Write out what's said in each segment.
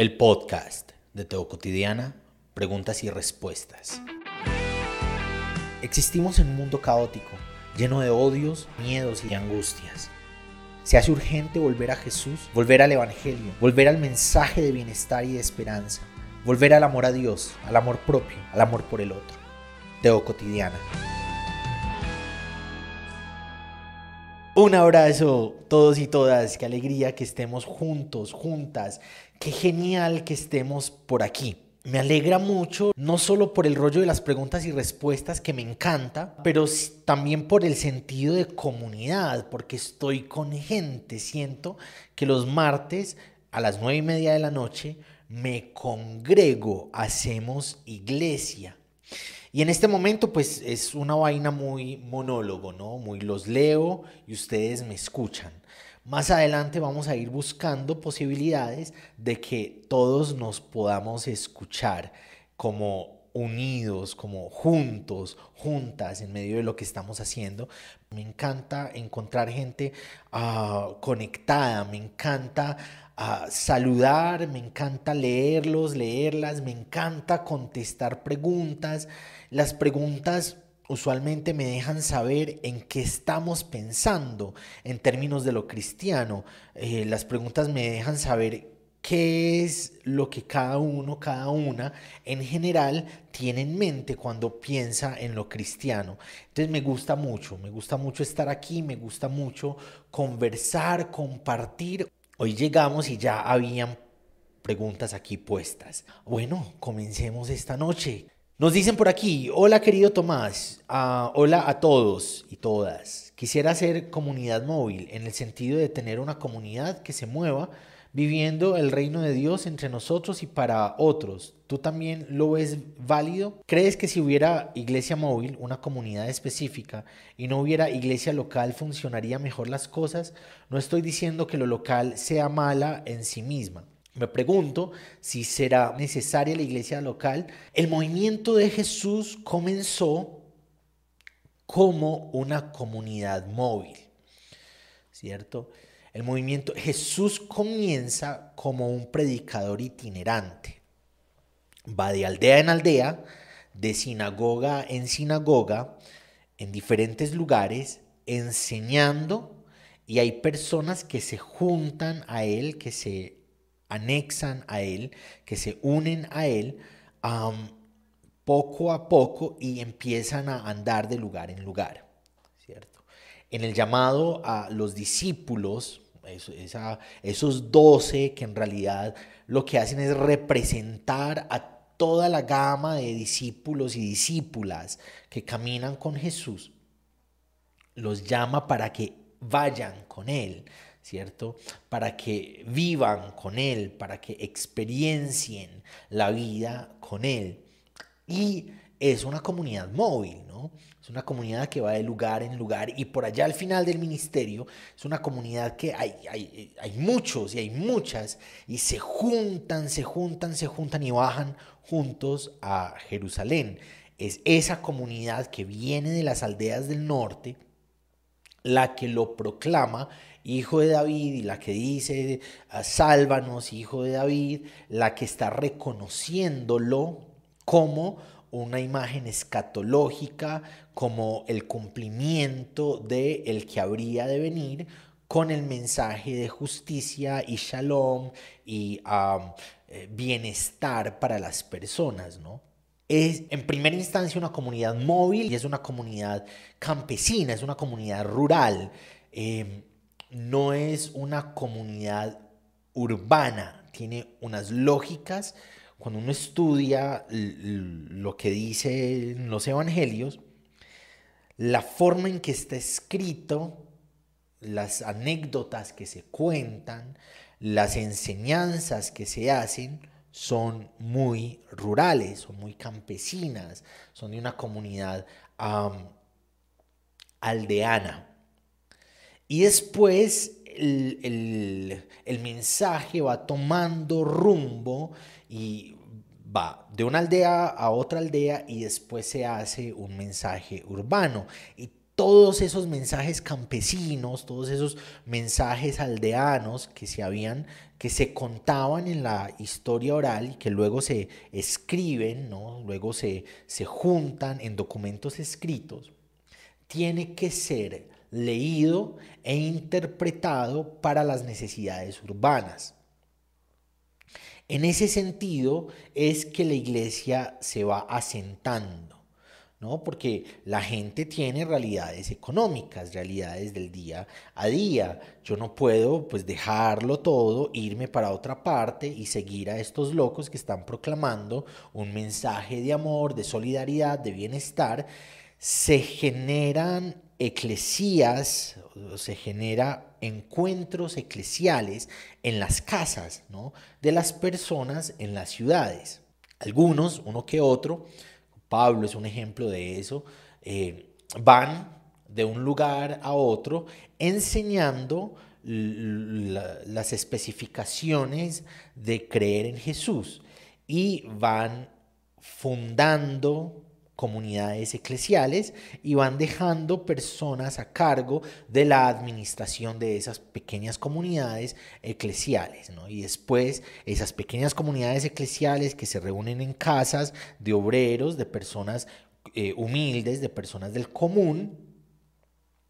el podcast de Teo Cotidiana, preguntas y respuestas. Existimos en un mundo caótico, lleno de odios, miedos y angustias. Se hace urgente volver a Jesús, volver al Evangelio, volver al mensaje de bienestar y de esperanza, volver al amor a Dios, al amor propio, al amor por el otro. Teo Cotidiana. Un abrazo todos y todas, qué alegría que estemos juntos, juntas, qué genial que estemos por aquí. Me alegra mucho, no solo por el rollo de las preguntas y respuestas que me encanta, pero también por el sentido de comunidad, porque estoy con gente. Siento que los martes a las nueve y media de la noche me congrego, hacemos iglesia. Y en este momento pues es una vaina muy monólogo, ¿no? Muy los leo y ustedes me escuchan. Más adelante vamos a ir buscando posibilidades de que todos nos podamos escuchar como unidos, como juntos, juntas en medio de lo que estamos haciendo. Me encanta encontrar gente ah, conectada, me encanta ah, saludar, me encanta leerlos, leerlas, me encanta contestar preguntas. Las preguntas usualmente me dejan saber en qué estamos pensando en términos de lo cristiano. Eh, las preguntas me dejan saber qué es lo que cada uno, cada una en general tiene en mente cuando piensa en lo cristiano. Entonces me gusta mucho, me gusta mucho estar aquí, me gusta mucho conversar, compartir. Hoy llegamos y ya habían preguntas aquí puestas. Bueno, comencemos esta noche. Nos dicen por aquí, hola querido Tomás, ah, hola a todos y todas. Quisiera hacer comunidad móvil en el sentido de tener una comunidad que se mueva viviendo el reino de Dios entre nosotros y para otros. ¿Tú también lo ves válido? ¿Crees que si hubiera iglesia móvil, una comunidad específica, y no hubiera iglesia local, funcionaría mejor las cosas? No estoy diciendo que lo local sea mala en sí misma. Me pregunto si será necesaria la iglesia local. El movimiento de Jesús comenzó como una comunidad móvil, ¿cierto? El movimiento, Jesús comienza como un predicador itinerante. Va de aldea en aldea, de sinagoga en sinagoga, en diferentes lugares, enseñando y hay personas que se juntan a él, que se anexan a él, que se unen a él poco a poco y empiezan a andar de lugar en lugar en el llamado a los discípulos, esos doce que en realidad lo que hacen es representar a toda la gama de discípulos y discípulas que caminan con Jesús, los llama para que vayan con Él, ¿cierto? Para que vivan con Él, para que experiencien la vida con Él. Y es una comunidad móvil, ¿no? Es una comunidad que va de lugar en lugar y por allá al final del ministerio es una comunidad que hay, hay, hay muchos y hay muchas y se juntan, se juntan, se juntan y bajan juntos a Jerusalén. Es esa comunidad que viene de las aldeas del norte la que lo proclama hijo de David y la que dice sálvanos, hijo de David, la que está reconociéndolo como una imagen escatológica como el cumplimiento de que habría de venir con el mensaje de justicia y shalom y eh, bienestar para las personas, ¿no? Es en primera instancia una comunidad móvil y es una comunidad campesina, es una comunidad rural, em, no es una comunidad urbana, tiene unas lógicas cuando uno estudia lo que dicen los evangelios, la forma en que está escrito, las anécdotas que se cuentan, las enseñanzas que se hacen, son muy rurales, son muy campesinas, son de una comunidad aldeana. Y después el, mensaje va tomando rumbo y va de una aldea a otra aldea y después se hace un mensaje urbano. Y todos esos mensajes campesinos, todos esos mensajes aldeanos que se habían que se contaban en la historia oral y que luego se escriben, ¿no? luego se, se juntan en documentos escritos, tiene que ser leído e interpretado para las necesidades urbanas. En ese sentido es que la iglesia se va asentando. ¿no? Porque la gente tiene realidades económicas, realidades del día a día. Yo no puedo pues dejarlo todo, irme para otra parte y seguir a estos locos que están proclamando un mensaje de amor, de solidaridad, de bienestar. Se generan eclesías, se genera encuentros eclesiales en las casas. De las personas en las ciudades. Algunos, uno que otro, Pablo es un ejemplo de eso, eh, van de un lugar a otro enseñando las especificaciones de creer en Jesús y van fundando comunidades eclesiales y van dejando personas a cargo de la administración de esas pequeñas comunidades eclesiales. Y después esas pequeñas comunidades eclesiales que se reúnen en casas de obreros, de personas eh, humildes, de personas del común,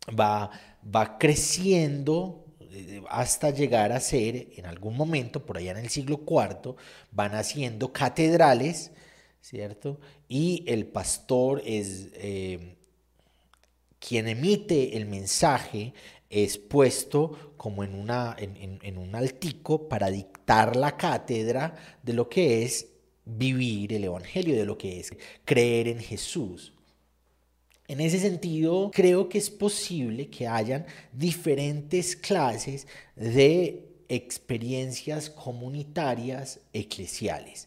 va, va creciendo eh, hasta llegar a ser, en algún momento, por allá en el siglo IV, van haciendo catedrales ¿cierto? Y el pastor es eh, quien emite el mensaje, es puesto como en, una, en, un altico para dictar la cátedra de lo que es vivir el Evangelio, de lo que es creer en Jesús. En ese sentido, creo que es posible que hayan diferentes clases de experiencias comunitarias eclesiales.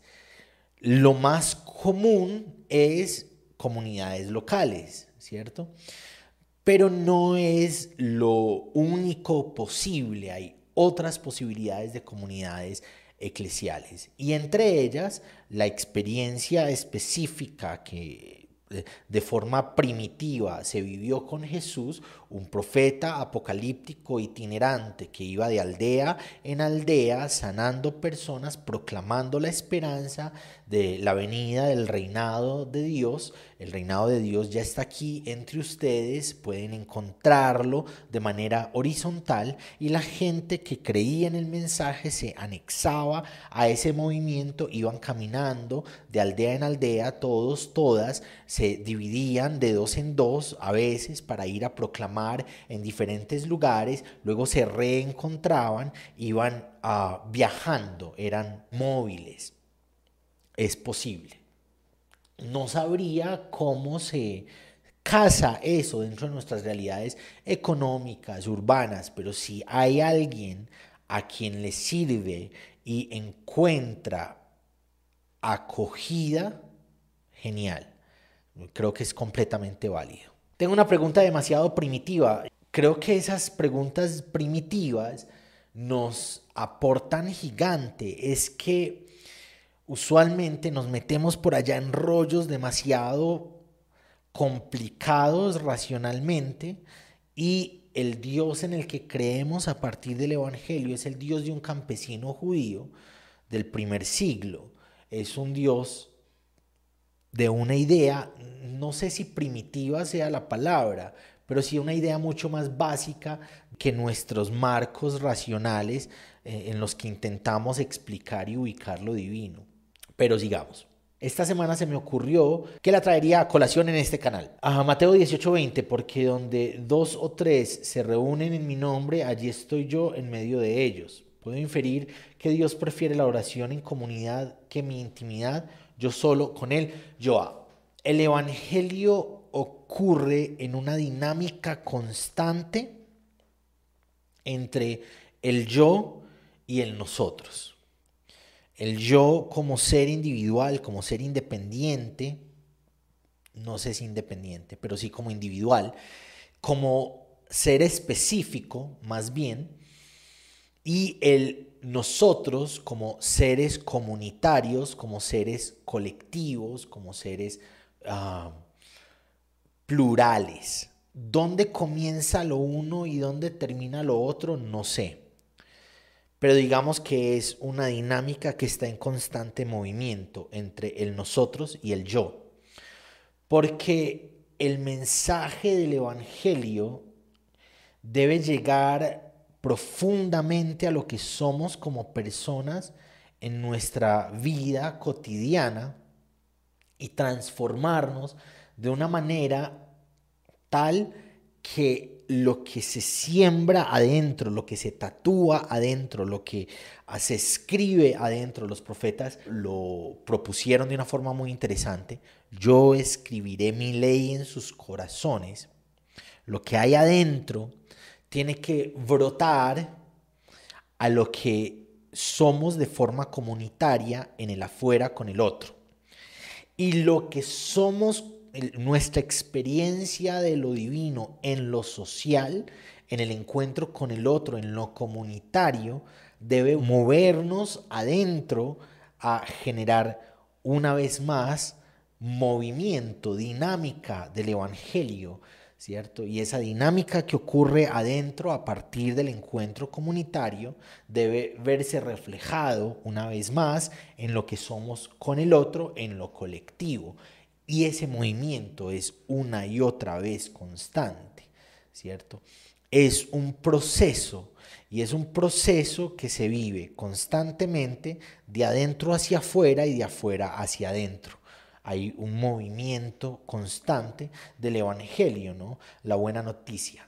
Lo más común es comunidades locales, ¿cierto? Pero no es lo único posible, hay otras posibilidades de comunidades eclesiales y entre ellas la experiencia específica que de forma primitiva se vivió con Jesús, un profeta apocalíptico itinerante que iba de aldea en aldea sanando personas, proclamando la esperanza de la venida del reinado de Dios. El reinado de Dios ya está aquí entre ustedes, pueden encontrarlo de manera horizontal y la gente que creía en el mensaje se anexaba a ese movimiento, iban caminando de aldea en aldea, todos, todas, se dividían de dos en dos a veces para ir a proclamar en diferentes lugares, luego se reencontraban, iban ah, viajando, eran móviles es posible. No sabría cómo se casa eso dentro de nuestras realidades económicas, urbanas, pero si hay alguien a quien le sirve y encuentra acogida, genial. Creo que es completamente válido. Tengo una pregunta demasiado primitiva. Creo que esas preguntas primitivas nos aportan gigante. Es que usualmente nos metemos por allá en rollos demasiado complicados racionalmente y el Dios en el que creemos a partir del Evangelio es el Dios de un campesino judío del primer siglo. Es un Dios de una idea, no sé si primitiva sea la palabra, pero sí una idea mucho más básica que nuestros marcos racionales eh, en los que intentamos explicar y ubicar lo divino. Pero sigamos. Esta semana se me ocurrió que la traería a colación en este canal. A Mateo 18:20, porque donde dos o tres se reúnen en mi nombre, allí estoy yo en medio de ellos. Puedo inferir que Dios prefiere la oración en comunidad que mi intimidad, yo solo con Él, yo. El Evangelio ocurre en una dinámica constante entre el yo y el nosotros. El yo como ser individual, como ser independiente, no sé si independiente, pero sí como individual, como ser específico más bien, y el nosotros como seres comunitarios, como seres colectivos, como seres ah, plurales. ¿Dónde comienza lo uno y dónde termina lo otro? No sé. Pero digamos que es una dinámica que está en constante movimiento entre el nosotros y el yo. Porque el mensaje del Evangelio debe llegar profundamente a lo que somos como personas en nuestra vida cotidiana y transformarnos de una manera tal que lo que se siembra adentro, lo que se tatúa adentro, lo que se escribe adentro, los profetas lo propusieron de una forma muy interesante. Yo escribiré mi ley en sus corazones. Lo que hay adentro tiene que brotar a lo que somos de forma comunitaria en el afuera con el otro. Y lo que somos nuestra experiencia de lo divino en lo social, en el encuentro con el otro, en lo comunitario, debe movernos adentro a generar una vez más movimiento, dinámica del Evangelio, ¿cierto? Y esa dinámica que ocurre adentro a partir del encuentro comunitario debe verse reflejado una vez más en lo que somos con el otro, en lo colectivo. Y ese movimiento es una y otra vez constante, ¿cierto? Es un proceso y es un proceso que se vive constantemente de adentro hacia afuera y de afuera hacia adentro. Hay un movimiento constante del Evangelio, ¿no? La buena noticia.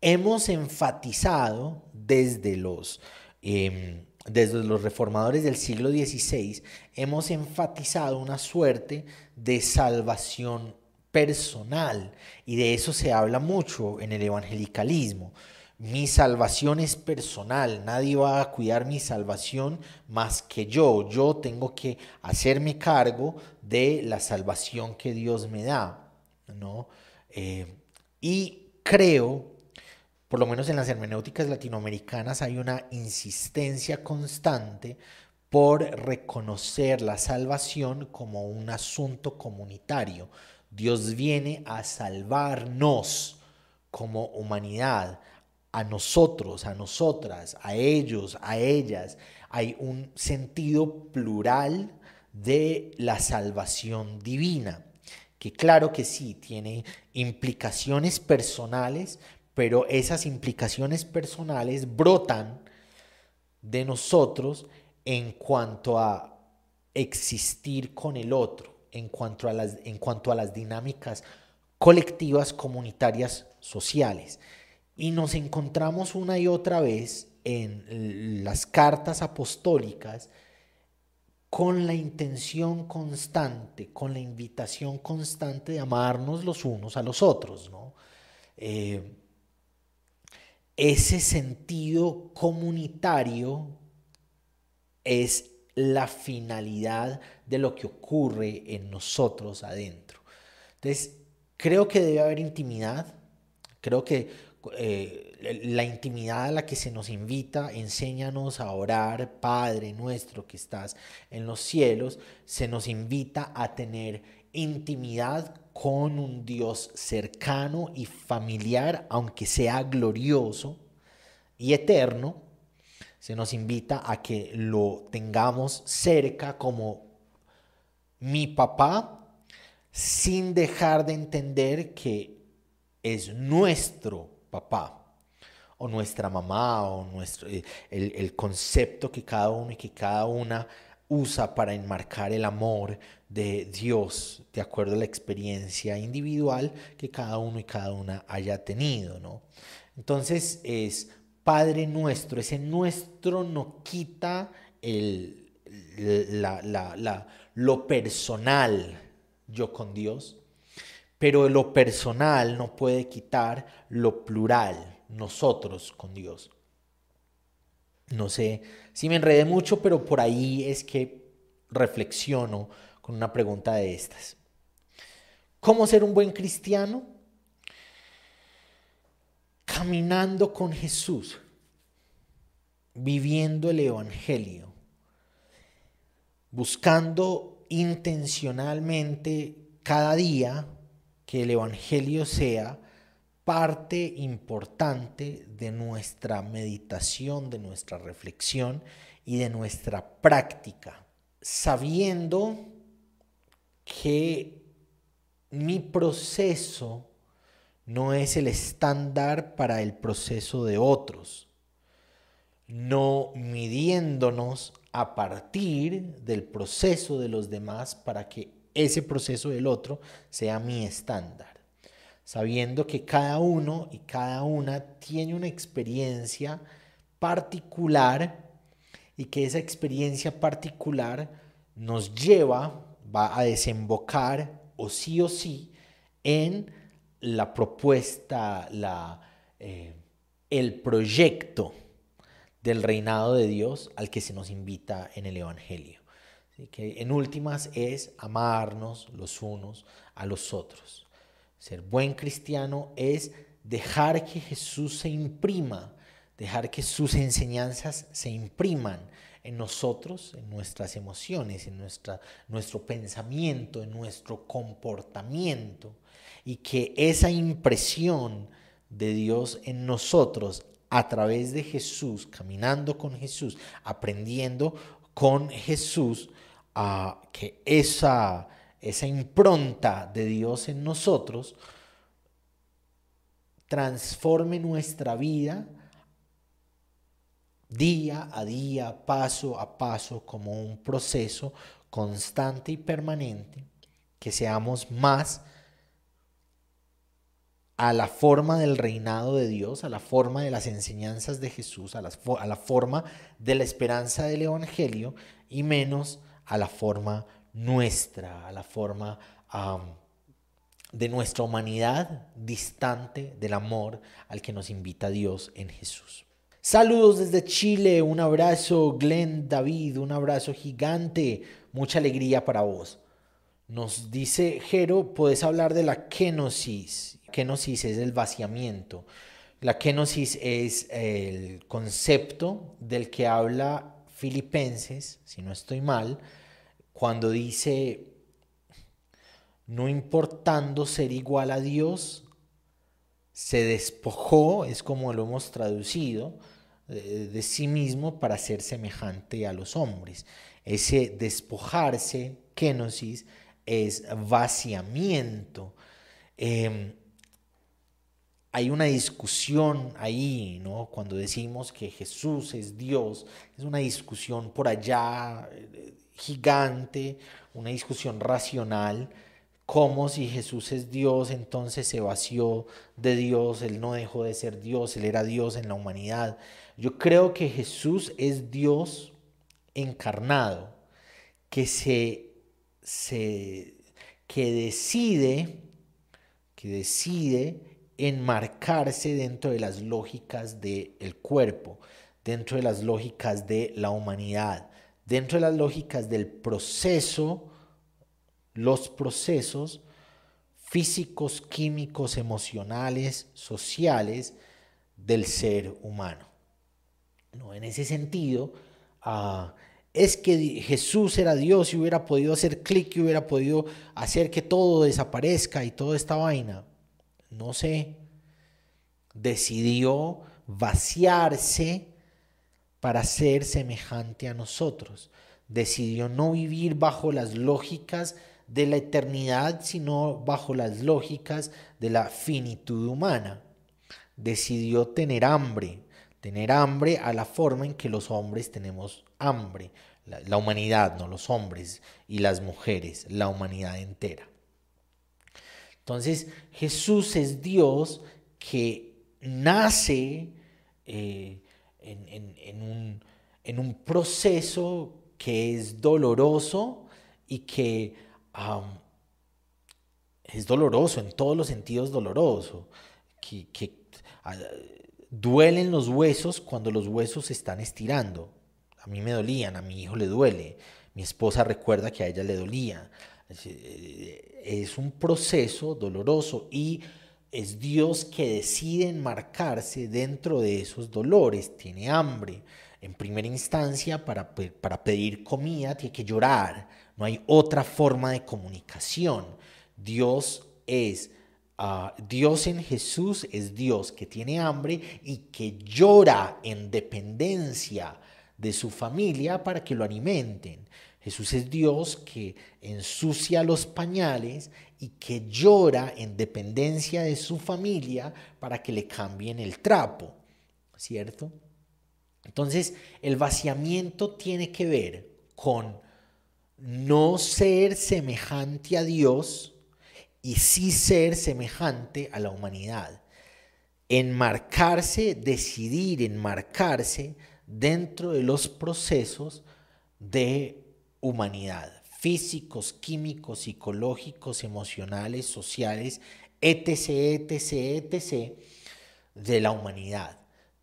Hemos enfatizado desde los... Em, desde los reformadores del siglo XVI, hemos enfatizado una suerte de salvación personal y de eso se habla mucho en el evangelicalismo. Mi salvación es personal, nadie va a cuidar mi salvación más que yo. Yo tengo que hacerme cargo de la salvación que Dios me da. ¿no? Eh, y creo por lo menos en las hermenéuticas latinoamericanas hay una insistencia constante por reconocer la salvación como un asunto comunitario. Dios viene a salvarnos como humanidad, a nosotros, a nosotras, a ellos, a ellas. Hay un sentido plural de la salvación divina, que claro que sí, tiene implicaciones personales, pero esas implicaciones personales brotan de nosotros en cuanto a existir con el otro, en cuanto a las, en cuanto a las dinámicas colectivas, comunitarias, sociales. Y nos encontramos una y otra vez en las cartas apostólicas con la intención constante, con la invitación constante de amarnos los unos a los otros, ¿no? Eh, ese sentido comunitario es la finalidad de lo que ocurre en nosotros adentro. Entonces, creo que debe haber intimidad, creo que eh, la intimidad a la que se nos invita, enséñanos a orar, Padre nuestro que estás en los cielos, se nos invita a tener intimidad con un Dios cercano y familiar, aunque sea glorioso y eterno, se nos invita a que lo tengamos cerca como mi papá, sin dejar de entender que es nuestro papá o nuestra mamá o nuestro, eh, el, el concepto que cada uno y que cada una usa para enmarcar el amor de Dios de acuerdo a la experiencia individual que cada uno y cada una haya tenido, ¿no? Entonces es Padre nuestro, ese nuestro no quita el, la, lo personal yo con Dios, pero lo personal no puede quitar lo plural nosotros con Dios. No sé si me enredé mucho, pero por ahí es que reflexiono con una pregunta de estas. ¿Cómo ser un buen cristiano? Caminando con Jesús, viviendo el Evangelio, buscando intencionalmente cada día que el Evangelio sea parte importante de nuestra meditación, de nuestra reflexión y de nuestra práctica, sabiendo que mi proceso no es el estándar para el proceso de otros, no midiéndonos a partir del proceso de los demás para que ese proceso del otro sea mi estándar, sabiendo que cada uno y cada una tiene una experiencia particular y que esa experiencia particular nos lleva, va a desembocar o sí o sí en la propuesta, la, eh, el proyecto del reinado de Dios al que se nos invita en el Evangelio. Que en últimas es amarnos los unos a los otros. Ser buen cristiano es dejar que Jesús se imprima, dejar que sus enseñanzas se impriman en nosotros, en nuestras emociones, en nuestra, nuestro pensamiento, en nuestro comportamiento, y que esa impresión de Dios en nosotros a través de Jesús, caminando con Jesús, aprendiendo con Jesús, a que esa, esa impronta de Dios en nosotros transforme nuestra vida día a día, paso a paso, como un proceso constante y permanente, que seamos más a la forma del reinado de Dios, a la forma de las enseñanzas de Jesús, a la, a la forma de la esperanza del Evangelio y menos a la forma nuestra, a la forma de nuestra humanidad distante del amor al que nos invita Dios en Jesús. Saludos desde Chile, un abrazo Glenn David, un abrazo gigante, mucha alegría para vos. Nos dice Jero, puedes hablar de la kenosis Kenosis es el vaciamiento. La kenosis es el concepto del que habla Filipenses, si no estoy mal, cuando dice, no importando ser igual a Dios, se despojó, es como lo hemos traducido, de, sí mismo para ser semejante a los hombres. Ese despojarse, kenosis, es vaciamiento. Em, hay una discusión ahí, ¿no? Cuando decimos que Jesús es Dios, es una discusión por allá eh, gigante, una discusión racional, como si Jesús es Dios, entonces se vació de Dios, Él no dejó de ser Dios, Él era Dios en la humanidad. Yo creo que Jesús es Dios encarnado, que se, se que decide, que decide enmarcarse dentro de las lógicas del cuerpo, dentro de las lógicas de la humanidad, dentro de las lógicas del proceso, los procesos físicos, químicos, emocionales, sociales del ser humano. ¿No? En ese sentido, ah, es que Jesús era Dios y hubiera podido hacer clic y hubiera podido hacer que todo desaparezca y toda esta vaina no sé, decidió vaciarse para ser semejante a nosotros. Decidió no vivir bajo las lógicas de la eternidad, sino bajo las lógicas de la finitud humana. Decidió tener hambre, tener hambre a la forma en que los hombres tenemos hambre. La, la humanidad, no los hombres y las mujeres, la humanidad entera. Entonces Jesús es Dios que nace eh, en, un, proceso que es doloroso y que es doloroso, en todos los sentidos doloroso, que, ah, duelen los huesos cuando los huesos se están estirando. A mí me dolían, a mi hijo le duele, mi esposa recuerda que a ella le dolía. Eh, es un proceso doloroso y es Dios que decide enmarcarse dentro de esos dolores. Tiene hambre. En primera instancia, para, para pedir comida, tiene que llorar. No hay otra forma de comunicación. Dios es Ah, Dios en Jesús es Dios que tiene hambre y que llora en dependencia de su familia para que lo alimenten. Jesús es Dios que ensucia los pañales y que llora en dependencia de su familia para que le cambien el trapo, ¿cierto? Entonces, el vaciamiento tiene que ver con no ser semejante a Dios y sí ser semejante a la humanidad. Enmarcarse, decidir enmarcarse dentro de los procesos de humanidad, físicos, químicos, psicológicos, emocionales, sociales, etc., etc., etc., de la humanidad.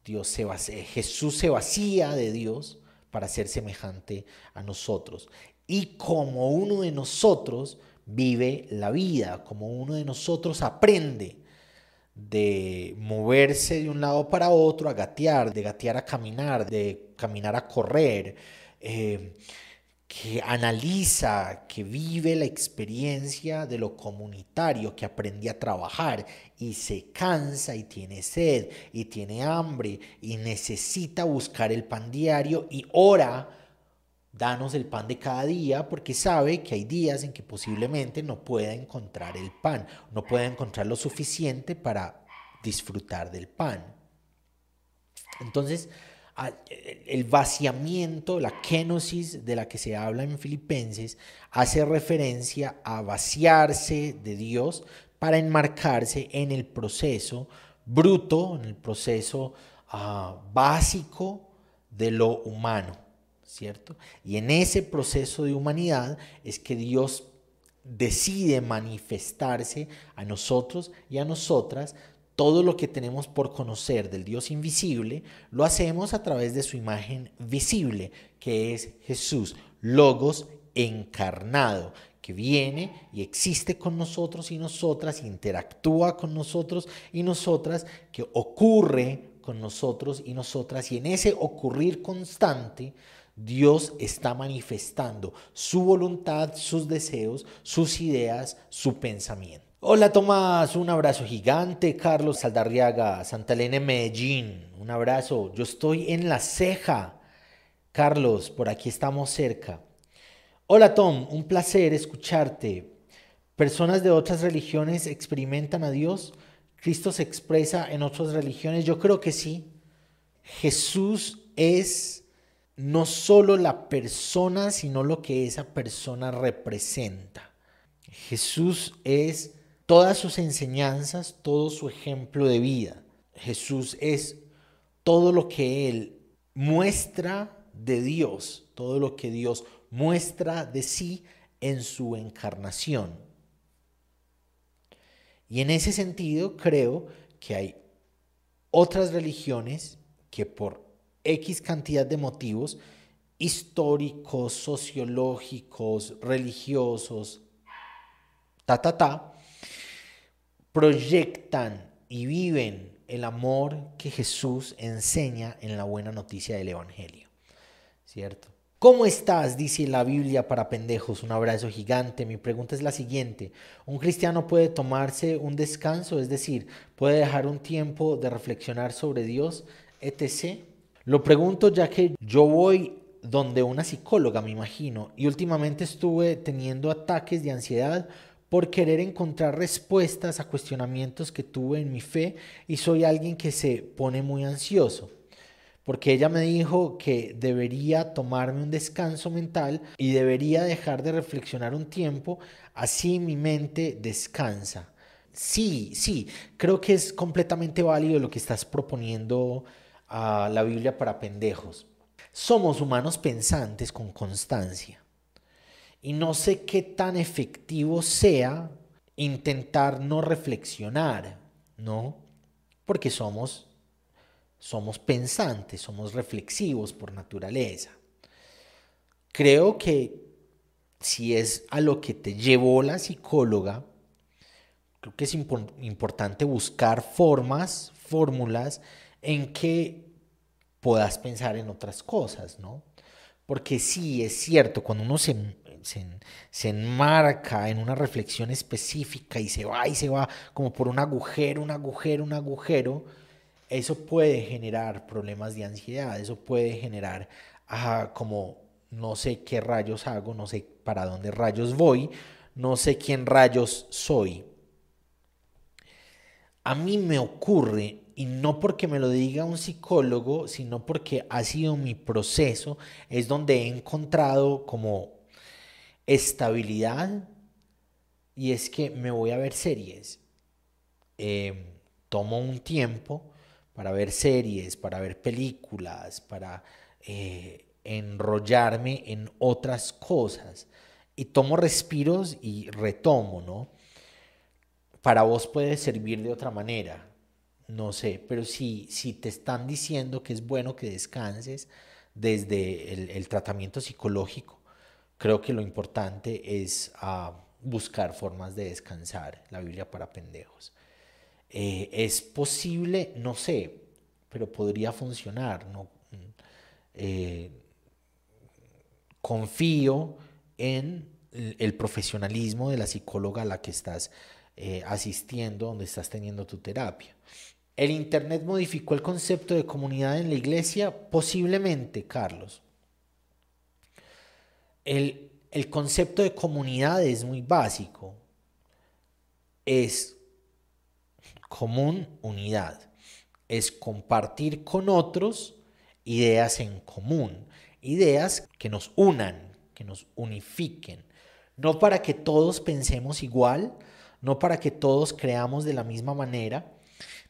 Dios se Jesús se vacía de Dios para ser semejante a nosotros. Y como uno de nosotros vive la vida, como uno de nosotros aprende de moverse de un lado para otro, a gatear, de gatear a caminar, de caminar a correr, eh, que analiza, que vive la experiencia de lo comunitario, que aprende a trabajar y se cansa y tiene sed y tiene hambre y necesita buscar el pan diario y ora, danos el pan de cada día porque sabe que hay días en que posiblemente no pueda encontrar el pan, no pueda encontrar lo suficiente para disfrutar del pan. Entonces, el vaciamiento, la kenosis de la que se habla en Filipenses, hace referencia a vaciarse de Dios para enmarcarse en el proceso bruto, en el proceso ah, básico de lo humano, ¿cierto? Y en ese proceso de humanidad es que Dios decide manifestarse a nosotros y a nosotras todo lo que tenemos por conocer del Dios invisible, lo hacemos a través de su imagen visible, que es Jesús, Logos encarnado, que viene y existe con nosotros y nosotras, interactúa con nosotros y nosotras, que ocurre con nosotros y nosotras, y en ese ocurrir constante, Dios está manifestando su voluntad, sus deseos, sus ideas, su pensamiento. Hola Tomás, un abrazo gigante. Carlos Saldarriaga, Santa Elena, Medellín. Un abrazo. Yo estoy en la ceja. Carlos, por aquí estamos cerca. Hola Tom, un placer escucharte. ¿Personas de otras religiones experimentan a Dios? ¿Cristo se expresa en otras religiones? Yo creo que sí. Jesús es no solo la persona, sino lo que esa persona representa. Jesús es todas sus enseñanzas, todo su ejemplo de vida. Jesús es todo lo que Él muestra de Dios, todo lo que Dios muestra de sí en su encarnación. Y en ese sentido creo que hay otras religiones que por X cantidad de motivos históricos, sociológicos, religiosos, ta, ta, ta, proyectan y viven el amor que Jesús enseña en la buena noticia del Evangelio. ¿Cierto? ¿Cómo estás? Dice la Biblia para pendejos. Un abrazo gigante. Mi pregunta es la siguiente. ¿Un cristiano puede tomarse un descanso? Es decir, ¿puede dejar un tiempo de reflexionar sobre Dios, etc.? Lo pregunto ya que yo voy donde una psicóloga, me imagino, y últimamente estuve teniendo ataques de ansiedad por querer encontrar respuestas a cuestionamientos que tuve en mi fe y soy alguien que se pone muy ansioso. Porque ella me dijo que debería tomarme un descanso mental y debería dejar de reflexionar un tiempo, así mi mente descansa. Sí, sí, creo que es completamente válido lo que estás proponiendo a la Biblia para pendejos. Somos humanos pensantes con constancia. Y no sé qué tan efectivo sea intentar no reflexionar, ¿no? Porque somos, somos pensantes, somos reflexivos por naturaleza. Creo que si es a lo que te llevó la psicóloga, creo que es importante buscar formas, fórmulas en que puedas pensar en otras cosas, ¿no? Porque sí, es cierto, cuando uno se se, enmarca en una reflexión específica y se va y se va como por un agujero, un agujero, un agujero, eso puede generar problemas de ansiedad, eso puede generar como no sé qué rayos hago, no sé para dónde rayos voy, no sé quién rayos soy. A mí me ocurre, y no porque me lo diga un psicólogo, sino porque ha sido mi proceso, es donde he encontrado como estabilidad, y es que me voy a ver series. Eh, tomo un tiempo para ver series, para ver películas, para eh, enrollarme en otras cosas. Y tomo respiros y retomo, ¿no? Para vos puede servir de otra manera, no sé, pero si, si te están diciendo que es bueno que descanses desde el, tratamiento psicológico, creo que lo importante es ah, buscar formas de descansar, la Biblia para pendejos. Eh, es posible, no sé, pero podría funcionar. Eh, confío en el profesionalismo de la psicóloga a la que estás eh, asistiendo, donde estás teniendo tu terapia. ¿El Internet modificó el concepto de comunidad en la iglesia? Posiblemente, Carlos. El, el concepto de comunidad es muy básico. Es común, unidad. Es compartir con otros ideas en común, ideas que nos unan, que nos unifiquen. No para que todos pensemos igual, no para que todos creamos de la misma manera,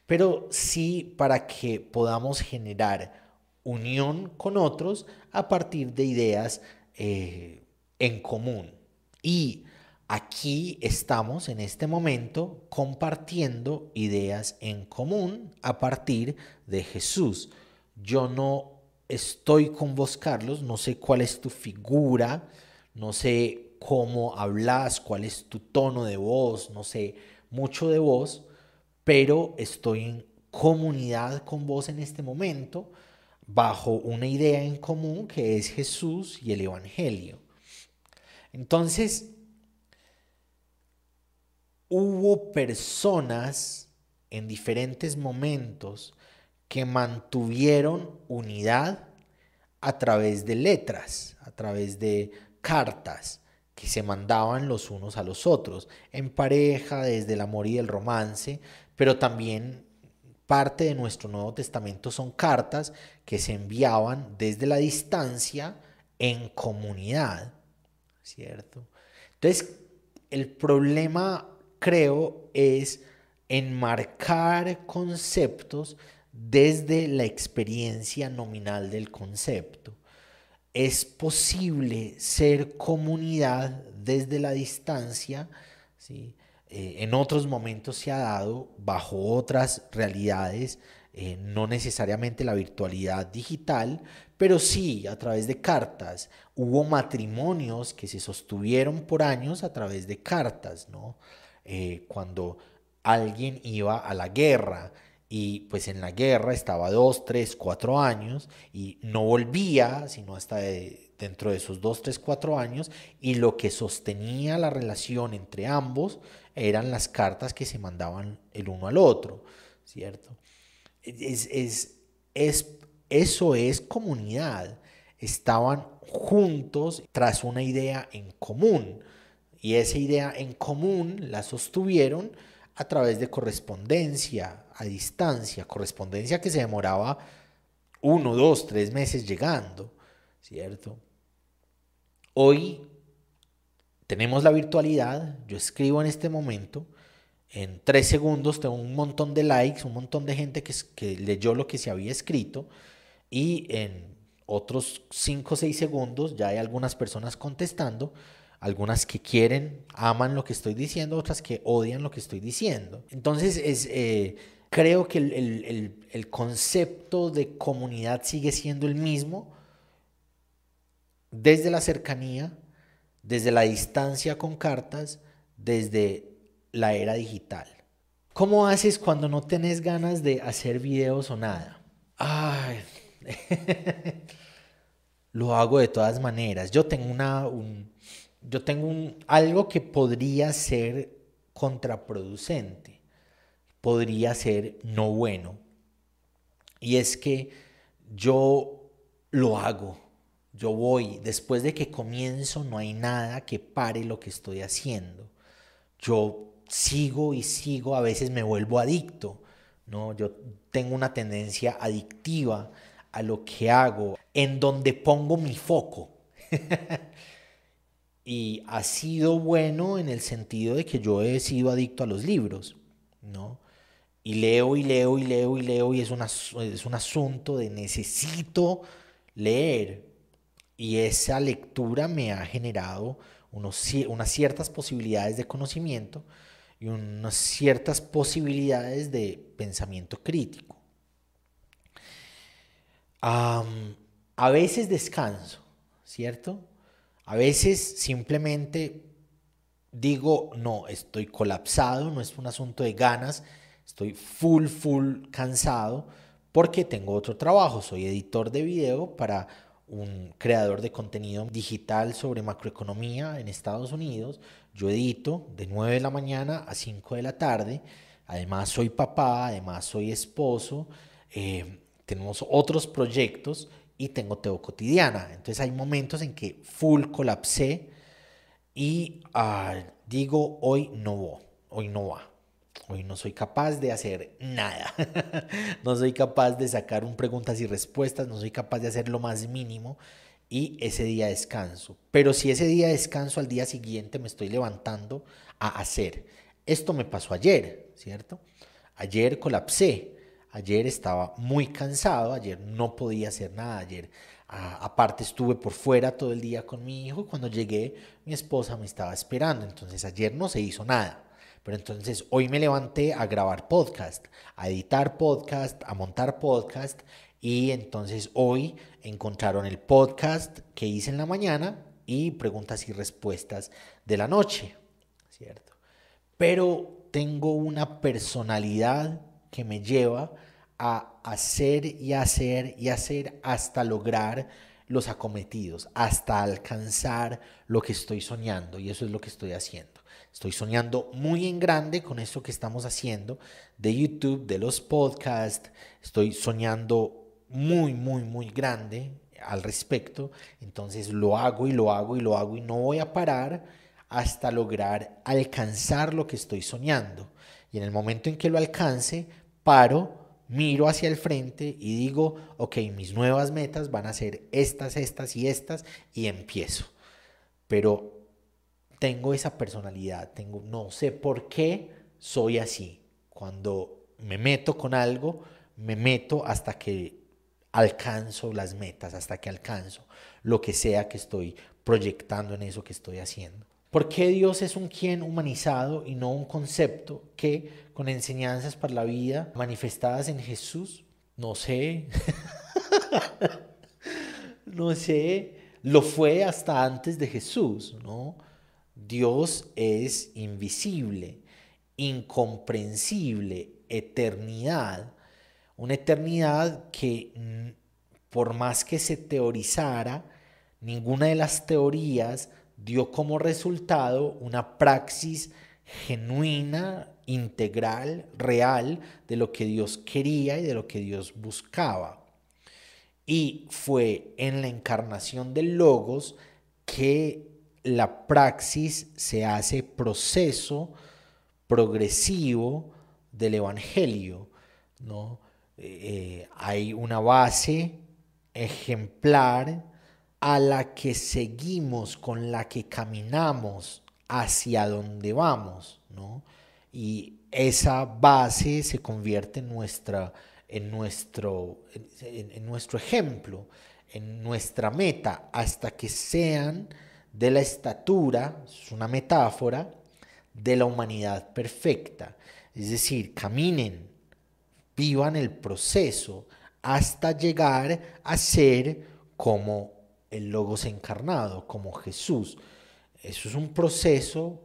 pero sí para que podamos generar unión con otros a partir de ideas eh, en común. Y aquí estamos en este momento compartiendo ideas en común a partir de Jesús. Yo no estoy con vos, Carlos, no sé cuál es tu figura, no sé cómo hablas, cuál es tu tono de voz, no sé mucho de vos, pero estoy en comunidad con vos en este momento bajo una idea en común que es Jesús y el Evangelio. Entonces, hubo personas en diferentes momentos que mantuvieron unidad a través de letras, a través de cartas, que se mandaban los unos a los otros, en pareja, desde el amor y el romance, pero también parte de nuestro Nuevo Testamento son cartas que se enviaban desde la distancia en comunidad, ¿cierto? Entonces, el problema, creo, es enmarcar conceptos desde la experiencia nominal del concepto es posible ser comunidad desde la distancia, ¿sí? Eh, en otros momentos se ha dado bajo otras realidades, eh, no necesariamente la virtualidad digital, pero sí a través de cartas. Hubo matrimonios que se sostuvieron por años a través de cartas, ¿no? Eh, cuando alguien iba a la guerra y pues en la guerra estaba dos, tres, cuatro años y no volvía sino hasta dentro de esos dos, tres, cuatro años y lo que sostenía la relación entre ambos eran las cartas que se mandaban el uno al otro, ¿cierto? Es, es, es, eso es comunidad, estaban juntos tras una idea en común y esa idea en común la sostuvieron a través de correspondencia a distancia, correspondencia que se demoraba uno, dos, tres meses llegando, ¿cierto? Hoy tenemos la virtualidad, yo escribo en este momento, en tres segundos tengo un montón de likes, un montón de gente que, que leyó lo que se había escrito y en otros cinco o seis segundos ya hay algunas personas contestando algunas que quieren, aman lo que estoy diciendo, otras que odian lo que estoy diciendo. Entonces, es, eh, creo que el, concepto de comunidad sigue siendo el mismo desde la cercanía, desde la distancia con cartas, desde la era digital. ¿Cómo haces cuando no tenés ganas de hacer videos o nada? Ay, lo hago de todas maneras. Yo tengo una, un, yo tengo un, algo que podría ser contraproducente, podría ser no bueno. Y es que yo lo hago, yo voy, después de que comienzo no hay nada que pare lo que estoy haciendo. Yo sigo y sigo, a veces me vuelvo adicto, ¿no? Yo tengo una tendencia adictiva a lo que hago, en donde pongo mi foco. y ha sido bueno en el sentido de que yo he sido adicto a los libros, ¿no? Y leo y leo y leo y leo y es, es un asunto de necesito leer. Y esa lectura me ha generado unos, unas ciertas posibilidades de conocimiento y unas ciertas posibilidades de pensamiento crítico. a veces descanso, ¿cierto? A veces simplemente digo, no, estoy colapsado, no es un asunto de ganas, estoy full, full cansado porque tengo otro trabajo, soy editor de video para un creador de contenido digital sobre macroeconomía en Estados Unidos. Yo edito de 9 de la mañana a 5 de la tarde. Además soy papá, además soy esposo. Eh, tenemos otros proyectos y tengo Teo Cotidiana. Entonces hay momentos en que full colapsé y ah, digo, hoy no va, hoy no va. Hoy no soy capaz de hacer nada. no soy capaz de sacar un preguntas y respuestas, no soy capaz de hacer lo más mínimo y ese día descanso. Pero si ese día descanso, al día siguiente me estoy levantando a hacer. Esto me pasó ayer, ¿cierto? Ayer colapsé Ayer estaba muy cansado, ayer no podía hacer nada, ayer aparte estuve por fuera todo el día con mi hijo, cuando llegué mi esposa me estaba esperando, entonces ayer no se hizo nada. Pero entonces hoy me levanté a grabar podcast, a editar podcast, a montar podcast y entonces hoy encontraron el podcast que hice en la mañana y preguntas y respuestas de la noche, ¿cierto? Pero tengo una personalidad que me lleva a hacer y hacer y hacer hasta lograr los acometidos, hasta alcanzar lo que estoy soñando. Y eso es lo que estoy haciendo. Estoy soñando muy en grande con esto que estamos haciendo de YouTube, de los podcasts. Estoy soñando muy, muy, muy grande al respecto. Entonces lo hago y lo hago y lo hago y no voy a parar hasta lograr alcanzar lo que estoy soñando. Y en el momento en que lo alcance, paro miro hacia el frente y digo, ok, mis nuevas metas van a ser estas, estas y estas y empiezo. Pero tengo esa personalidad, tengo, no sé por qué soy así. Cuando me meto con algo, me meto hasta que alcanzo las metas, hasta que alcanzo lo que sea que estoy proyectando en eso que estoy haciendo. ¿Por qué Dios es un quien humanizado y no un concepto que con enseñanzas para la vida manifestadas en Jesús? No sé. no sé. Lo fue hasta antes de Jesús, ¿no? Dios es invisible, incomprensible, eternidad. Una eternidad que por más que se teorizara, ninguna de las teorías dio como resultado una praxis genuina, integral, real de lo que Dios quería y de lo que Dios buscaba. Y fue en la encarnación del Logos que la praxis se hace proceso progresivo del Evangelio. ¿no? Eh, eh, hay una base ejemplar a la que seguimos, con la que caminamos hacia donde vamos, ¿no? Y esa base se convierte nuestra, en, nuestro, en, nuestro ejemplo, en nuestra meta, hasta que sean de la estatura, es una metáfora, de la humanidad perfecta. Es decir, caminen, vivan el proceso hasta llegar a ser como el Logos encarnado, como Jesús. Eso es un proceso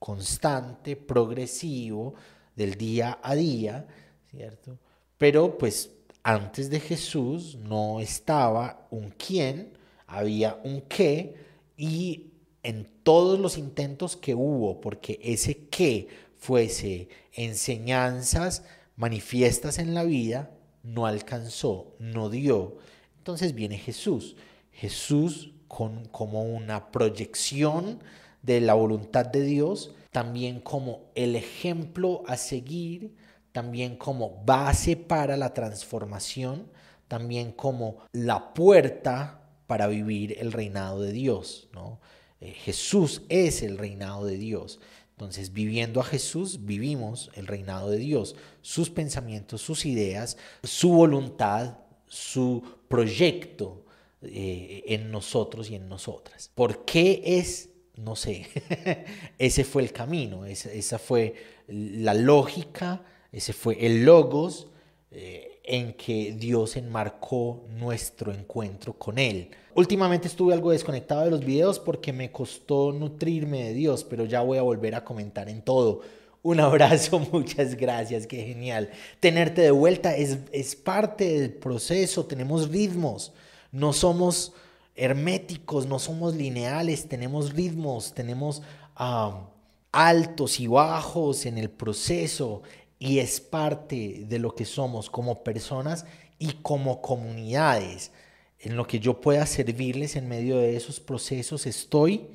constante, progresivo, del día a día, ¿cierto? Pero pues antes de Jesús no estaba un quién, había un qué y en todos los intentos que hubo porque ese qué fuese enseñanzas manifiestas en la vida, no alcanzó, no dio. Entonces viene Jesús. Jesús con, como una proyección de la voluntad de Dios, también como el ejemplo a seguir, también como base para la transformación, también como la puerta para vivir el reinado de Dios. ¿no? Eh, Jesús es el reinado de Dios. Entonces, viviendo a Jesús, vivimos el reinado de Dios, sus pensamientos, sus ideas, su voluntad, su proyecto eh, en nosotros y en nosotras. ¿Por qué es? No sé. ese fue el camino, esa, fue la lógica, ese fue el logos. Eh, en que Dios enmarcó nuestro encuentro con Él. Últimamente estuve algo desconectado de los videos porque me costó nutrirme de Dios, pero ya voy a volver a comentar en todo. Un abrazo, muchas gracias, qué genial. Tenerte de vuelta es, es parte del proceso, tenemos ritmos, no somos herméticos, no somos lineales, tenemos ritmos, tenemos ah, altos y bajos en el proceso y es parte de lo que somos como personas y como comunidades. En lo que yo pueda servirles en medio de esos procesos estoy,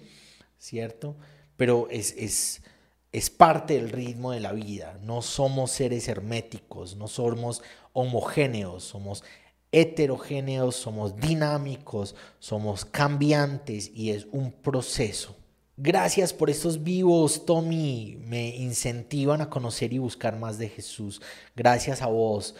¿cierto? Pero es, es, es parte del ritmo de la vida. No somos seres herméticos, no somos homogéneos, somos heterogéneos, somos dinámicos, somos cambiantes y es un proceso. Gracias por estos vivos, Tommy. Me incentivan a conocer y buscar más de Jesús. Gracias a vos.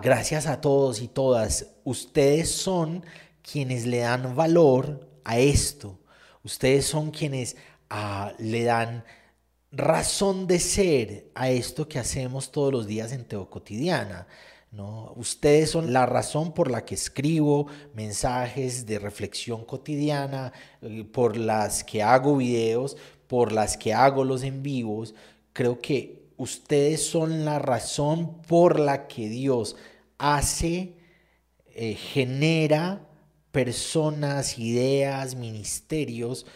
gracias a todos y todas. Ustedes son quienes le dan valor a esto. Ustedes son quienes ah, le dan razón de ser a esto que hacemos todos los días en Teo Cotidiana. ¿No? Ustedes son la razón por la que escribo mensajes de reflexión cotidiana, eh, por las que hago videos, por las que hago los en vivos. Creo que ustedes son la razón por la que Dios hace, eh, genera personas, ideas, ministerios,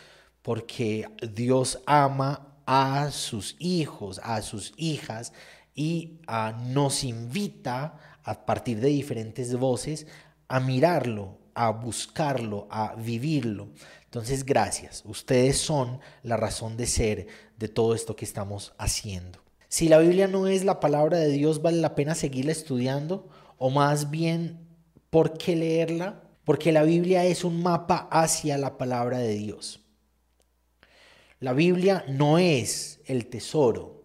porque Dios ama a sus hijos, a sus hijas, y nos invita a partir de diferentes voces a mirarlo, a buscarlo, a vivirlo. Entonces, gracias. Ustedes son la razón de ser de todo esto que estamos haciendo. Si la Biblia no es la palabra de Dios, ¿vale la pena seguirla estudiando? O más bien, ¿por qué leerla? Porque la Biblia es un mapa hacia la palabra de Dios. La Biblia no es el tesoro,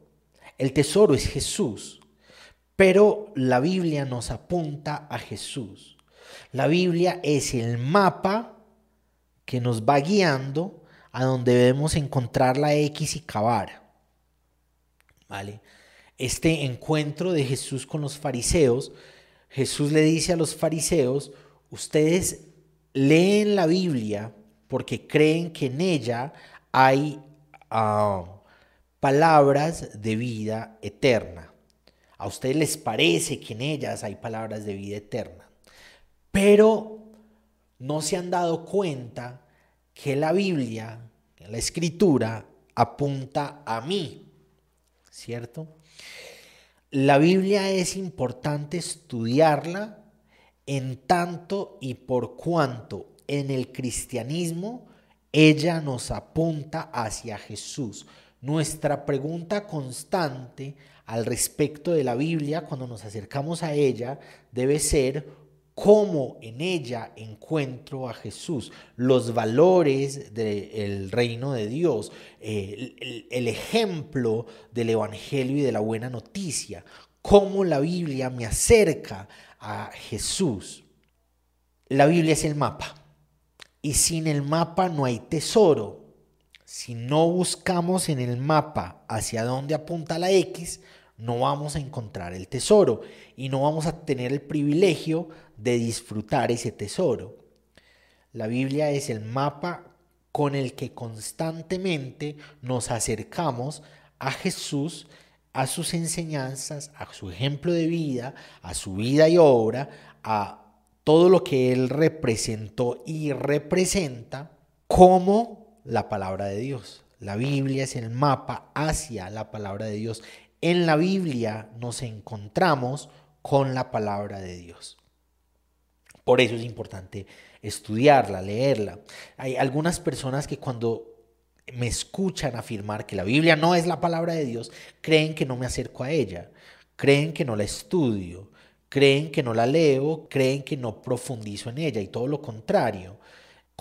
el tesoro es Jesús, pero la Biblia nos apunta a Jesús. La Biblia es el mapa que nos va guiando a donde debemos encontrar la X y cavar. ¿Vale? Este encuentro de Jesús con los fariseos, Jesús le dice a los fariseos, ustedes leen la Biblia porque creen que en ella hay ah, palabras de vida eterna. A ustedes les parece que en ellas hay palabras de vida eterna, pero no se han dado cuenta que la Biblia, la escritura, apunta a mí, ¿cierto? La Biblia es importante estudiarla en tanto y por cuanto en el cristianismo ella nos apunta hacia Jesús. Nuestra pregunta constante al respecto de la Biblia, cuando nos acercamos a ella, debe ser cómo en ella encuentro a Jesús, los valores del reino de Dios, el, el ejemplo del Evangelio y de la buena noticia, cómo la Biblia me acerca a Jesús. La Biblia es el mapa y sin el mapa no hay tesoro. Si no buscamos en el mapa hacia dónde apunta la X, no vamos a encontrar el tesoro y no vamos a tener el privilegio de disfrutar ese tesoro. La Biblia es el mapa con el que constantemente nos acercamos a Jesús, a sus enseñanzas, a su ejemplo de vida, a su vida y obra, a todo lo que Él representó y representa como la palabra de Dios. La Biblia es el mapa hacia la palabra de Dios. En la Biblia nos encontramos con la palabra de Dios. Por eso es importante estudiarla, leerla. Hay algunas personas que cuando me escuchan afirmar que la Biblia no es la palabra de Dios, creen que no me acerco a ella, creen que no la estudio, creen que no la leo, creen que no profundizo en ella y todo lo contrario.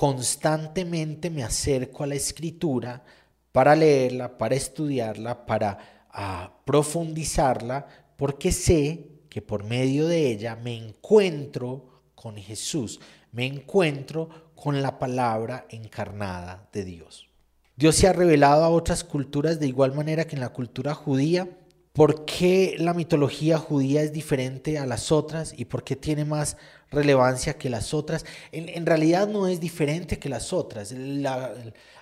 Constantemente me acerco a la escritura para leerla, para estudiarla, para ah, profundizarla, porque sé que por medio de ella me encuentro con Jesús, me encuentro con la palabra encarnada de Dios. Dios se ha revelado a otras culturas de igual manera que en la cultura judía. ¿Por qué la mitología judía es diferente a las otras y por qué tiene más relevancia que las otras? En, realidad no es diferente que las otras.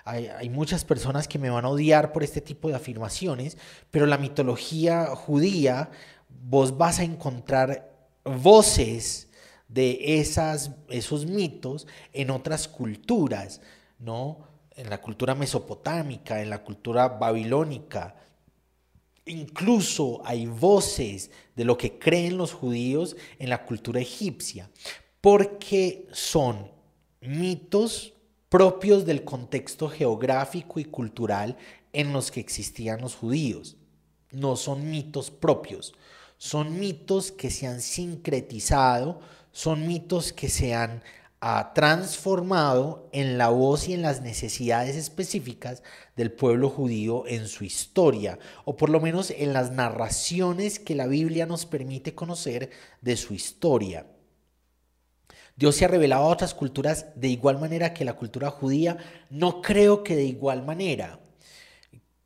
hay, hay muchas personas que me van a odiar por este tipo de afirmaciones, pero la mitología judía, vos vas a encontrar voces de esas, esos mitos en otras culturas, ¿no? En la cultura mesopotámica, en la cultura babilónica. Incluso hay voces de lo que creen los judíos en la cultura egipcia, porque son mitos propios del contexto geográfico y cultural en los que existían los judíos. No son mitos propios, son mitos que se han sincretizado son mitos que se han ah, transformado en la voz y en las necesidades específicas del pueblo judío en su historia, o por lo menos en las narraciones que la Biblia nos permite conocer de su historia. Dios se ha revelado a otras culturas de igual manera que la cultura judía. No creo que de igual manera.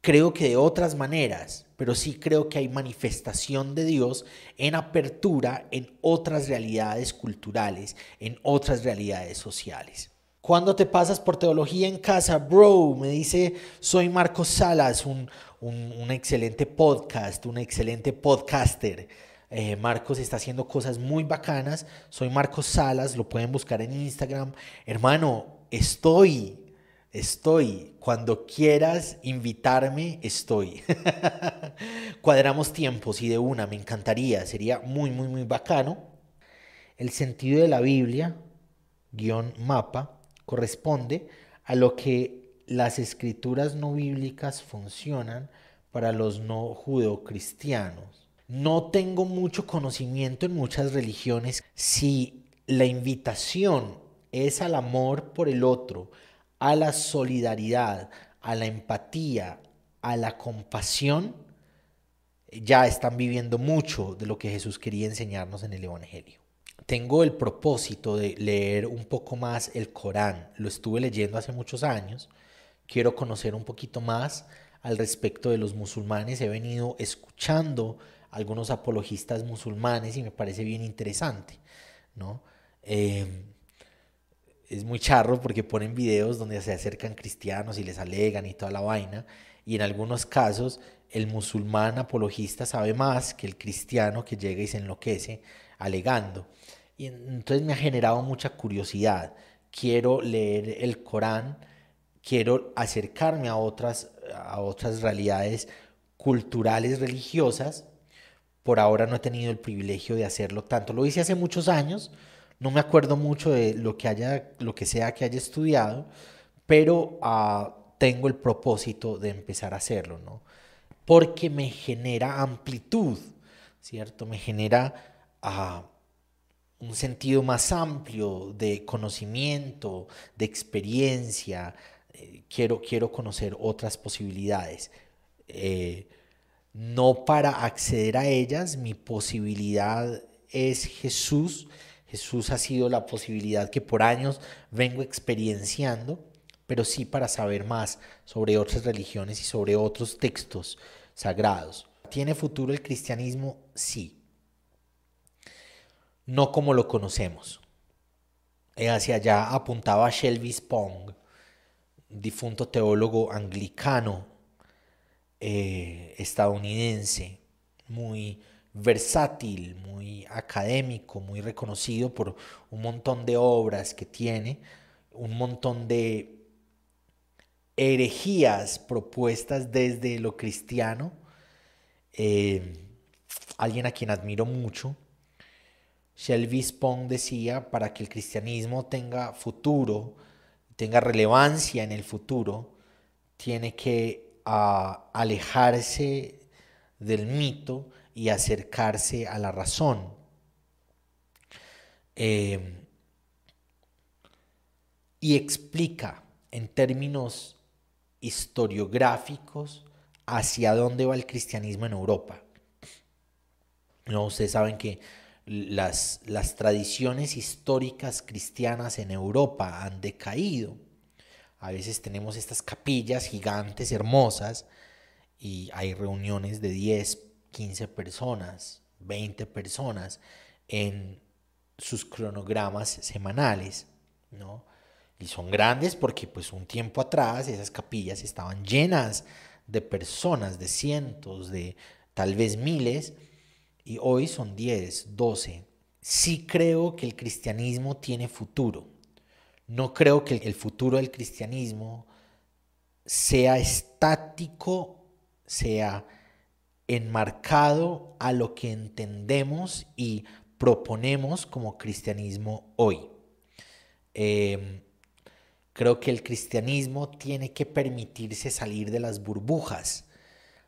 Creo que de otras maneras pero sí creo que hay manifestación de Dios en apertura en otras realidades culturales, en otras realidades sociales. Cuando te pasas por teología en casa, bro, me dice, soy Marcos Salas, un, excelente podcast, un excelente podcaster. Eh, Marcos está haciendo cosas muy bacanas. Soy Marcos Salas, lo pueden buscar en Instagram. Hermano, estoy Estoy. Cuando quieras invitarme, estoy. Cuadramos tiempos y de una, me encantaría. Sería muy, muy, muy bacano. El sentido de la Biblia, guion mapa, corresponde a lo que las escrituras no bíblicas funcionan para los no judeocristianos. No tengo mucho conocimiento en muchas religiones si la invitación es al amor por el otro, a la solidaridad, a la empatía, a la compasión, ya están viviendo mucho de lo que Jesús quería enseñarnos en el Evangelio. Tengo el propósito de leer un poco más el Corán. Lo estuve leyendo hace muchos años. Quiero conocer un poquito más al respecto de los musulmanes. He venido escuchando algunos apologistas musulmanes y me parece bien interesante. ¿no? Eh, es muy charro porque ponen videos donde se acercan cristianos y les alegan y toda la vaina. Y en algunos casos el musulmán apologista sabe más que el cristiano que llega y se enloquece alegando. Y entonces me ha generado mucha curiosidad. Quiero leer el Corán, quiero acercarme a otras, a otras realidades culturales, religiosas. Por ahora no he tenido el privilegio de hacerlo tanto. Lo hice hace muchos años, no me acuerdo mucho de lo que, haya, lo que sea que haya estudiado, pero ah, tengo el propósito de empezar a hacerlo, ¿no? Porque me genera amplitud, ¿cierto? Me genera ah, un sentido más amplio de conocimiento, de experiencia. Eh, quiero, quiero conocer otras posibilidades. Eh, no para acceder a ellas, mi posibilidad es Jesús Jesús ha sido la posibilidad que por años vengo experienciando, pero sí para saber más sobre otras religiones y sobre otros textos sagrados. ¿Tiene futuro el cristianismo? Sí. No como lo conocemos. Eh, hacia allá apuntaba Shelby Spong, difunto teólogo anglicano eh, estadounidense, muy versátil, muy académico, muy reconocido por un montón de obras que tiene, un montón de herejías propuestas desde lo cristiano. Eh, alguien a quien admiro mucho, Shelby Spong decía, para que el cristianismo tenga futuro, tenga relevancia en el futuro, tiene que ah, alejarse del mito y acercarse a la razón. Eh, y explica en términos historiográficos hacia dónde va el cristianismo en Europa. No, ustedes saben que las, las tradiciones históricas cristianas en Europa han decaído. A veces tenemos estas capillas gigantes, hermosas, y hay reuniones de 10, 15 personas, 20 personas en sus cronogramas semanales, ¿no? Y son grandes porque pues un tiempo atrás esas capillas estaban llenas de personas, de cientos, de tal vez miles, y hoy son 10, 12. Sí creo que el cristianismo tiene futuro. No creo que el futuro del cristianismo sea estático, sea enmarcado a lo que entendemos y proponemos como cristianismo hoy. Em, creo que el cristianismo tiene que permitirse salir de las burbujas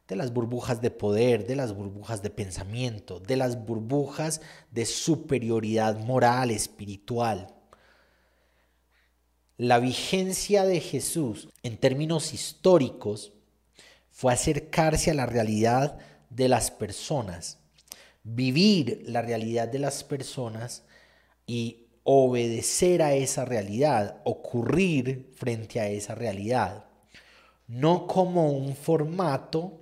de las burbujas de poder, de las burbujas de pensamiento, de las burbujas de superioridad moral, espiritual. La vigencia de Jesús en términos históricos fue acercarse a la realidad de las personas, vivir la realidad de las personas y obedecer a esa realidad, ocurrir frente a esa realidad, no como un formato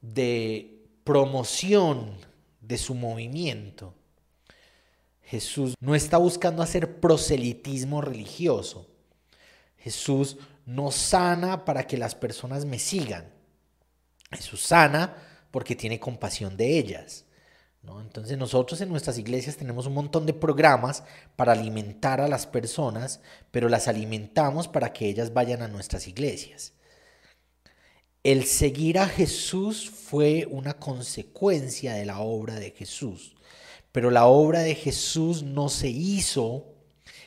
de promoción de su movimiento. Jesús no está buscando hacer proselitismo religioso. Jesús no sana para que las personas me sigan. Jesús sana porque tiene compasión de ellas. ¿no? Entonces nosotros en nuestras iglesias tenemos un montón de programas para alimentar a las personas, pero las alimentamos para que ellas vayan a nuestras iglesias. El seguir a Jesús fue una consecuencia de la obra de Jesús, pero la obra de Jesús no se hizo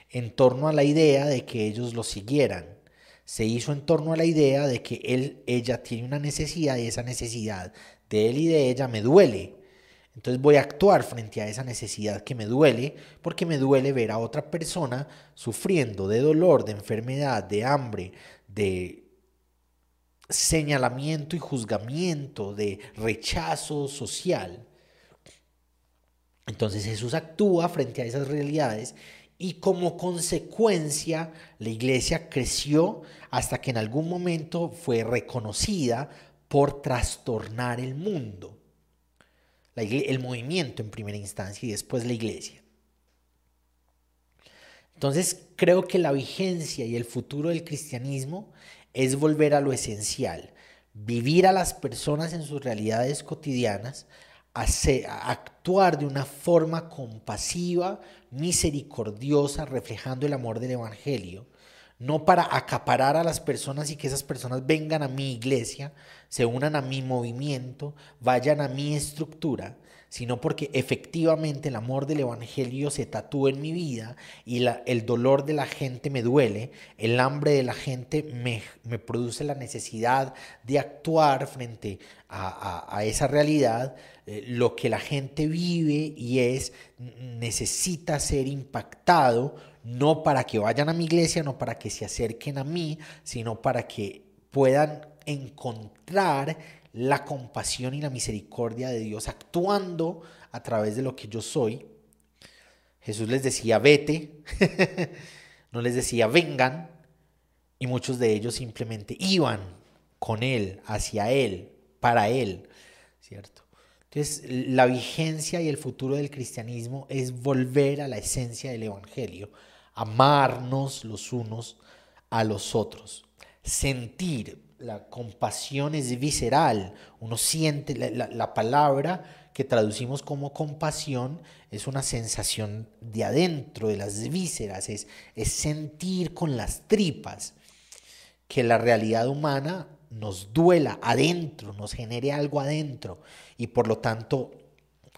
en torno a la idea de que ellos lo siguieran. Se hizo en torno a la idea de que él, ella tiene una necesidad y esa necesidad de él y de ella me duele. Entonces voy a actuar frente a esa necesidad que me duele, porque me duele ver a otra persona sufriendo de dolor, de enfermedad, de hambre, de señalamiento y juzgamiento, de rechazo social. Entonces Jesús actúa frente a esas realidades y como consecuencia la iglesia creció hasta que en algún momento fue reconocida por trastornar el mundo. el movimiento en primera instancia y después la iglesia. Entonces creo que la vigencia y el futuro del cristianismo es volver a lo esencial, vivir a las personas en sus realidades cotidianas, actuar de una forma compasiva, misericordiosa, reflejando el amor del Evangelio, no para acaparar a las personas y que esas personas vengan a mi iglesia, se unan a mi movimiento, vayan a mi estructura, sino porque efectivamente el amor del Evangelio se tatúa en mi vida y el dolor de la gente me duele, el hambre de la gente me, produce la necesidad de actuar frente a, esa realidad, eh, lo que la gente vive y es, necesita ser impactado, no para que vayan a mi iglesia, no para que se acerquen a mí, sino para que puedan encontrar la compasión y la misericordia de Dios actuando a través de lo que yo soy. Jesús les decía, vete, no les decía, vengan, y muchos de ellos simplemente iban con Él, hacia Él, para Él, ¿cierto? Entonces, la vigencia y el futuro del cristianismo es volver a la esencia del Evangelio, amarnos los unos a los otros, sentir, la compasión es visceral, uno siente la, palabra que traducimos como compasión es una sensación de adentro, de las vísceras, es, es sentir con las tripas. que la realidad humana nos duela adentro, nos genere algo adentro y por lo tanto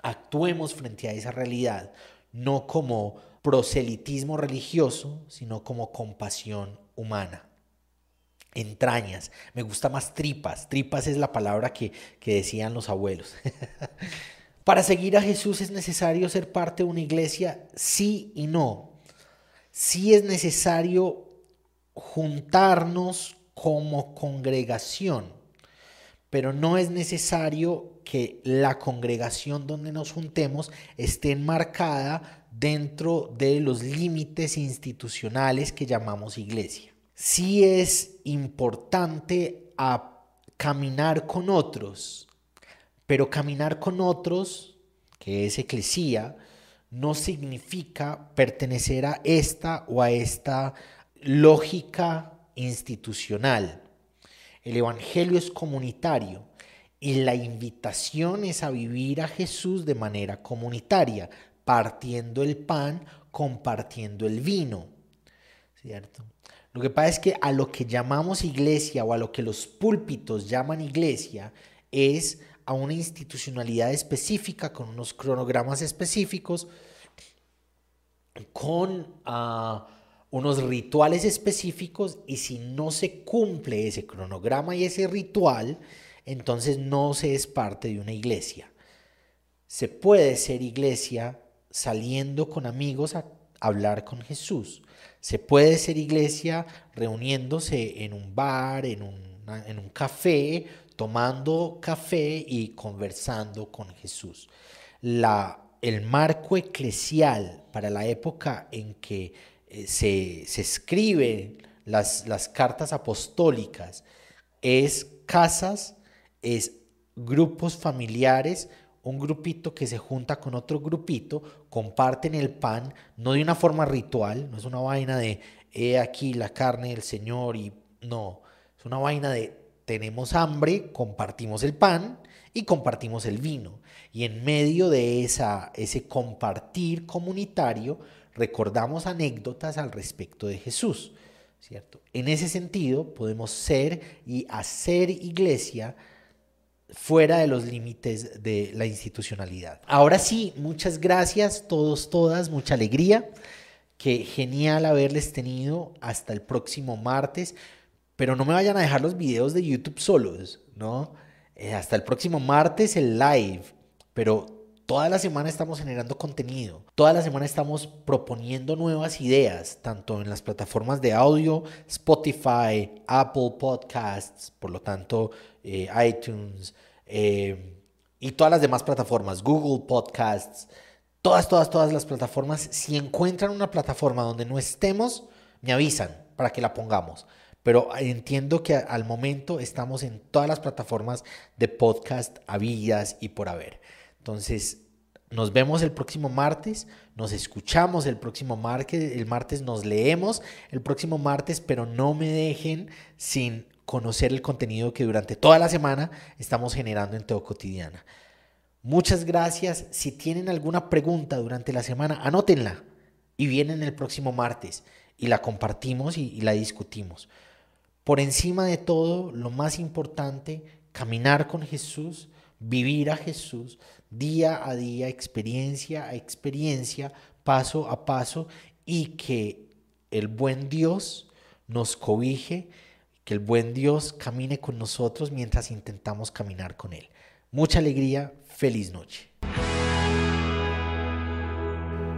actuemos frente a esa realidad, no como proselitismo religioso, sino como compasión humana. Entrañas, me gusta más tripas, tripas es la palabra que, que decían los abuelos. Para seguir a Jesús es necesario ser parte de una iglesia, sí y no. Sí es necesario juntarnos como congregación, pero no es necesario que la congregación donde nos juntemos esté enmarcada dentro de los límites institucionales que llamamos iglesia. Sí es importante a caminar con otros, pero caminar con otros, que es eclesía, no significa pertenecer a esta o a esta lógica institucional. El Evangelio es comunitario y la invitación es a vivir a Jesús de manera comunitaria, partiendo el pan, compartiendo el vino. ¿Cierto? Lo que pasa es que a lo que llamamos iglesia o a lo que los púlpitos llaman iglesia es a una institucionalidad específica, con unos cronogramas específicos, con... Uh, unos rituales específicos y si no se cumple ese cronograma y ese ritual, entonces no se es parte de una iglesia. Se puede ser iglesia saliendo con amigos a hablar con Jesús. Se puede ser iglesia reuniéndose en un bar, en un, en un café, tomando café y conversando con Jesús. La, el marco eclesial para la época en que eh, se, se escriben las, las cartas apostólicas, es casas, es grupos familiares, un grupito que se junta con otro grupito, comparten el pan, no de una forma ritual, no es una vaina de, he aquí la carne del Señor y no, es una vaina de, tenemos hambre, compartimos el pan y compartimos el vino. Y en medio de esa, ese compartir comunitario, recordamos anécdotas al respecto de Jesús, ¿cierto? En ese sentido, podemos ser y hacer iglesia fuera de los límites de la institucionalidad. Ahora sí, muchas gracias todos, todas, mucha alegría. Qué genial haberles tenido hasta el próximo martes, pero no me vayan a dejar los videos de YouTube solos, ¿no? Eh, hasta el próximo martes el live, pero Toda la semana estamos generando contenido, toda la semana estamos proponiendo nuevas ideas, tanto en las plataformas de audio, Spotify, Apple Podcasts, por lo tanto eh, iTunes eh, y todas las demás plataformas, Google Podcasts, todas, todas, todas las plataformas. Si encuentran una plataforma donde no estemos, me avisan para que la pongamos. Pero entiendo que al momento estamos en todas las plataformas de podcast habidas y por haber. Entonces, nos vemos el próximo martes, nos escuchamos el próximo martes, el martes nos leemos el próximo martes, pero no me dejen sin conocer el contenido que durante toda la semana estamos generando en Teo Cotidiana. Muchas gracias. Si tienen alguna pregunta durante la semana, anótenla y vienen el próximo martes y la compartimos y, y la discutimos. Por encima de todo, lo más importante, caminar con Jesús, vivir a Jesús, día a día, experiencia a experiencia, paso a paso, y que el buen Dios nos cobije, que el buen Dios camine con nosotros mientras intentamos caminar con Él. Mucha alegría, feliz noche.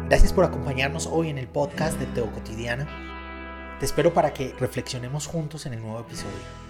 Gracias por acompañarnos hoy en el podcast de Teo Cotidiana. Te espero para que reflexionemos juntos en el nuevo episodio.